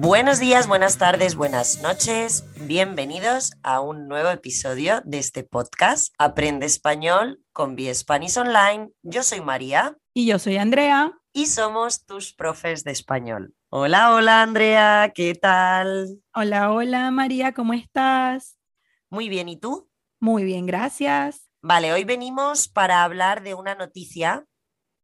Buenos días, buenas tardes, buenas noches. Bienvenidos a un nuevo episodio de este podcast Aprende Español con Spanish Online. Yo soy María. Y yo soy Andrea. Y somos tus profes de español. Hola, hola Andrea, ¿qué tal? Hola, hola María, ¿cómo estás? Muy bien, ¿y tú? Muy bien, gracias. Vale, hoy venimos para hablar de una noticia,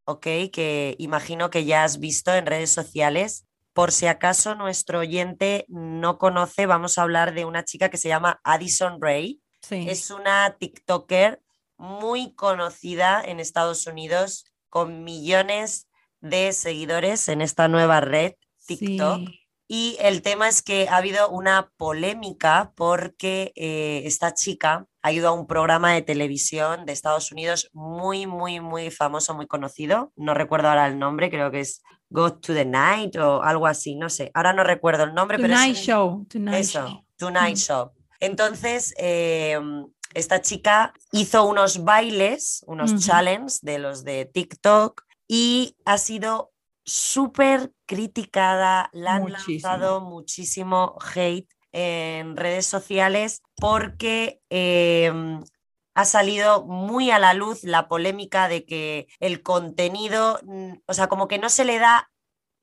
ok, que imagino que ya has visto en redes sociales por si acaso nuestro oyente no conoce, vamos a hablar de una chica que se llama Addison Ray. Es una TikToker muy conocida en Estados Unidos con millones de seguidores en esta nueva red TikTok. Y el tema es que ha habido una polémica porque eh, esta chica ha ido a un programa de televisión de Estados Unidos muy, muy, muy famoso, muy conocido. No recuerdo ahora el nombre, creo que es Go to the Night o algo así, no sé. Ahora no recuerdo el nombre, pero es Show. Tonight eso, Show. Tonight mm. Show. Entonces, em, esta chica hizo unos bailes, unos challenges de los de TikTok y ha sido súper criticada, la han lanzado muchísimo hate en redes sociales porque em, ha salido muy a la luz la polémica de que el contenido, mm, o sea, como que no se le da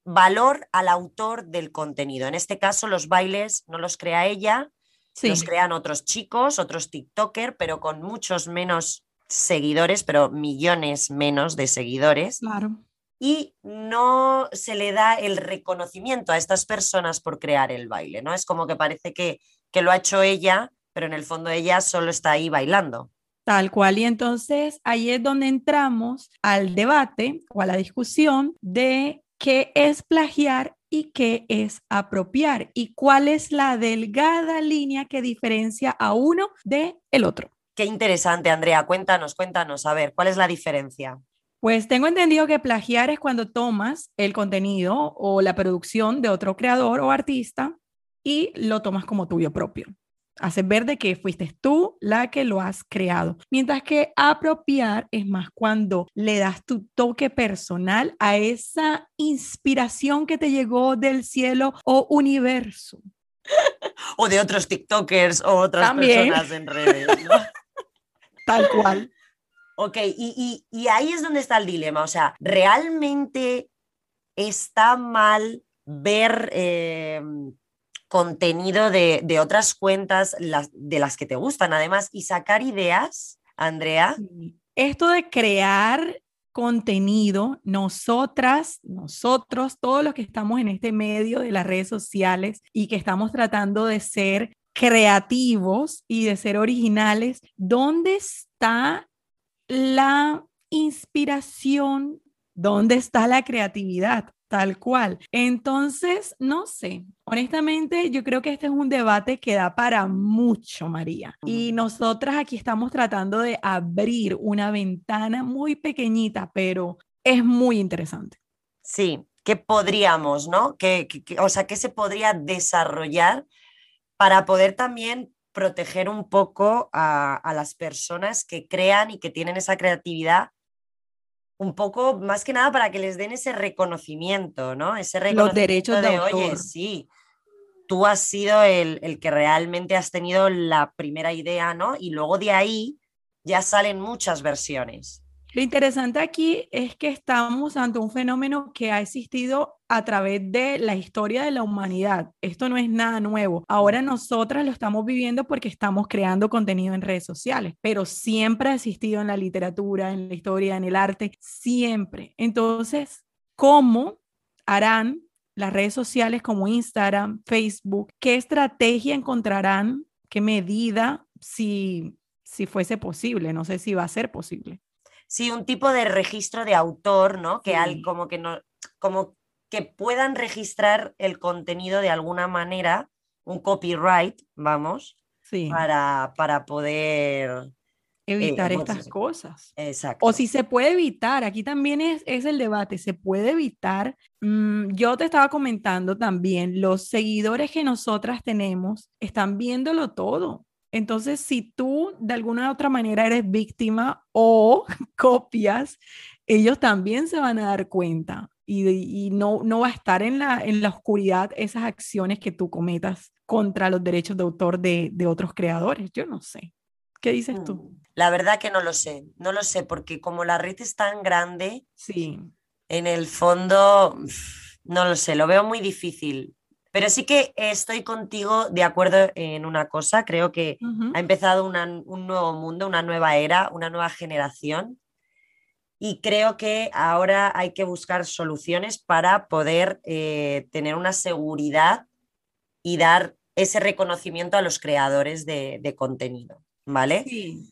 valor al autor del contenido. En este caso, los bailes no los crea ella, los crean otros chicos, otros TikToker, pero con muchos menos seguidores, pero millones menos de seguidores. Claro y no se le da el reconocimiento a estas personas por crear el baile, ¿no? Es como que parece que, que lo ha hecho ella, pero en el fondo ella solo está ahí bailando. Tal cual, y entonces ahí es donde entramos al debate o a la discusión de qué es plagiar y qué es apropiar y cuál es la delgada línea que diferencia a uno de el otro. Qué interesante, Andrea. Cuéntanos, cuéntanos, a ver, ¿cuál es la diferencia? Pues tengo entendido que plagiar es cuando tomas el contenido o la producción de otro creador o artista y lo tomas como tuyo propio. Haces ver de que fuiste tú la que lo has creado. Mientras que apropiar es más cuando le das tu toque personal a esa inspiración que te llegó del cielo o universo. o de otros TikTokers o otras personas en redes. Tal cual. Ok, y, ahí es donde está el dilema. O sea, ¿realmente está mal ver em, contenido de, otras cuentas de las que te gustan, además, y sacar ideas, Andrea? Esto de crear contenido, nosotras, nosotros, todos los que estamos en este medio de las redes sociales y que estamos tratando de ser creativos y de ser originales, ¿dónde está la inspiración, ¿dónde está la creatividad? Tal cual. Entonces, no sé, honestamente yo creo que este es un debate que da para mucho, María. Y nosotras aquí estamos tratando de abrir una ventana muy pequeñita, pero es muy interesante. Sí, ¿qué podríamos, no? ¿Qué, o sea, ¿qué se podría desarrollar para poder también proteger un poco a, las personas que crean y que tienen esa creatividad un poco más que nada para que les den ese reconocimiento, ¿no? Ese reconocimiento Los derechos de, oye, sí, tú has sido el, el, que realmente has tenido la primera idea, ¿no? Y luego de ahí ya salen muchas versiones. Lo interesante aquí es que estamos ante un fenómeno que ha existido a través de la historia de la humanidad. Esto no es nada nuevo. Ahora nosotras lo estamos viviendo porque estamos creando contenido en redes sociales, pero siempre ha existido en la literatura, en la historia, en el arte, siempre. Entonces, ¿cómo harán las redes sociales como Instagram, Facebook? ¿Qué estrategia encontrarán? ¿Qué medida? Si, si fuese posible, no sé si va a ser posible. Sí, un tipo de registro de autor, ¿no? Que al, como que no, como que puedan registrar el contenido de alguna manera, un copyright, vamos, sí. para, para poder evitar eh, estas cosas. Exacto. O si se puede evitar, aquí también es, es el debate, se puede evitar. Mm, yo te estaba comentando también, los seguidores que nosotras tenemos están viéndolo todo. Entonces, si tú de alguna u otra manera eres víctima o copias, ellos también se van a dar cuenta. y, no, no va a estar en la, en la oscuridad esas acciones que tú cometas contra los derechos de autor de, de otros creadores. Yo no sé. ¿Qué dices tú? Mm, la verdad que no lo sé, no lo sé, porque como la red es tan grande, sí. en el fondo, no lo sé, lo veo muy difícil. Pero sí que estoy contigo de acuerdo en una cosa, creo que ha empezado un nuevo mundo, una nueva era, una nueva generación y creo que ahora hay que buscar soluciones para poder eh, tener una seguridad y dar ese reconocimiento a los creadores de, contenido. ¿Vale?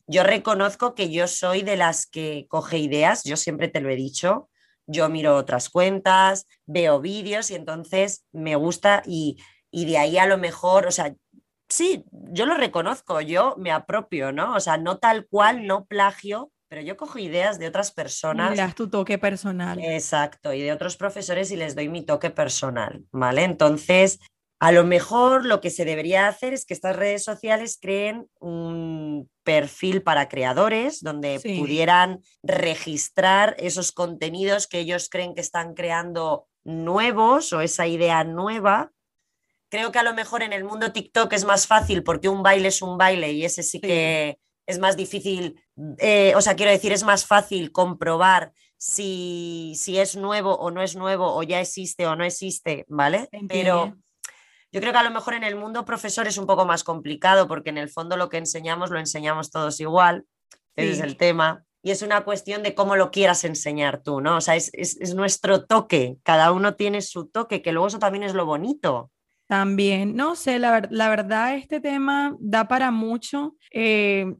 Yo reconozco que yo soy de las que coge ideas, yo siempre te lo he dicho, yo miro otras cuentas, veo vídeos y entonces me gusta y, y de ahí a lo mejor, o sea, sí, yo lo reconozco, yo me apropio, ¿no? O sea, no tal cual, no plagio, pero yo cojo ideas de otras personas. Das tu toque personal. Exacto, y de otros profesores y les doy mi toque personal, ¿vale? Entonces, a lo mejor lo que se debería hacer es que estas redes sociales creen un perfil para creadores donde pudieran registrar esos contenidos que ellos creen que están creando nuevos o esa idea nueva. Creo que a lo mejor en el mundo TikTok es más fácil porque un baile es un baile y ese sí. que es más difícil, eh, o sea, quiero decir, es más fácil comprobar si, si, es nuevo o no es nuevo, o ya existe o no existe, ¿vale? Pero yo creo que a lo mejor en el mundo profesor es un poco más complicado, porque en el fondo lo que enseñamos lo enseñamos todos igual, ese es el tema. Y es una cuestión de cómo lo quieras enseñar tú, ¿no? O sea, es, es nuestro toque, cada uno tiene su toque, que luego eso también es lo bonito. También, no sé, la, la verdad este tema da para mucho. Eh,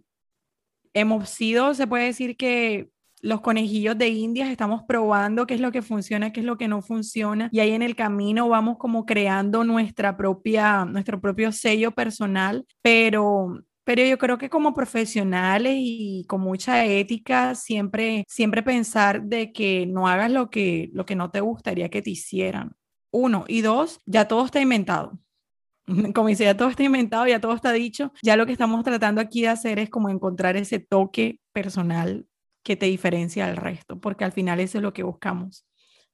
hemos sido, se puede decir que los conejillos de indias, estamos probando qué es lo que funciona, qué es lo que no funciona, y ahí en el camino vamos como creando nuestra propia, nuestro propio sello personal, pero, pero yo creo que como profesionales y con mucha ética, siempre, siempre pensar de que no hagas lo que, lo que no te gustaría que te hicieran. Uno, y dos, ya todo está inventado. como dice, ya todo está inventado, ya todo está dicho, ya lo que estamos tratando aquí de hacer es como encontrar ese toque personal que te diferencia del resto, porque al final eso es lo que buscamos,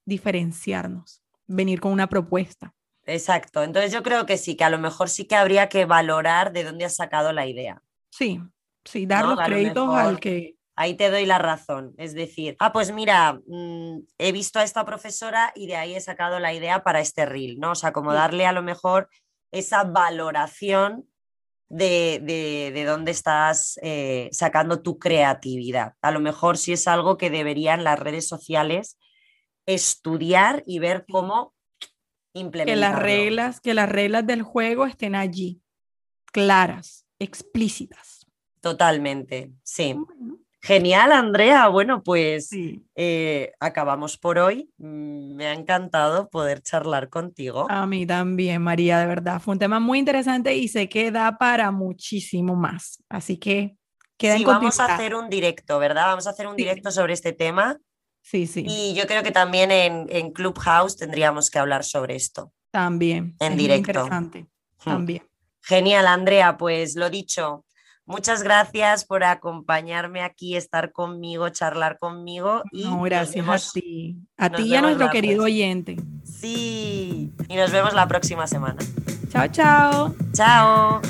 diferenciarnos, venir con una propuesta. Exacto, entonces yo creo que sí, que a lo mejor sí que habría que valorar de dónde has sacado la idea. Sí, sí, dar los créditos al que... Ahí te doy la razón, es decir, ah, pues mira, mm, he visto a esta profesora y de ahí he sacado la idea para este reel, ¿no? O sea, como darle a lo mejor esa valoración de, dónde estás eh, sacando tu creatividad. A lo mejor si es algo que deberían las redes sociales estudiar y ver cómo implementar. Que las reglas, que las reglas del juego estén allí, claras, explícitas. Totalmente, sí. Genial, Andrea. Bueno, pues eh, acabamos por hoy. Mm, me ha encantado poder charlar contigo. A mí también, María, de verdad. Fue un tema muy interesante y se queda para muchísimo más. Así que queda sí, vamos a hacer un directo, ¿verdad? Vamos a hacer un directo sobre este tema. Sí, sí. Y yo creo que también en, en Clubhouse tendríamos que hablar sobre esto. También. En directo. interesante. Hmm. También. Genial, Andrea. Pues lo dicho, Muchas gracias por acompañarme aquí, estar conmigo, charlar conmigo. Y no, gracias a ti. A ti y a nuestro querido oyente. Sí. Y nos vemos la próxima semana. Chao, chao. Chao.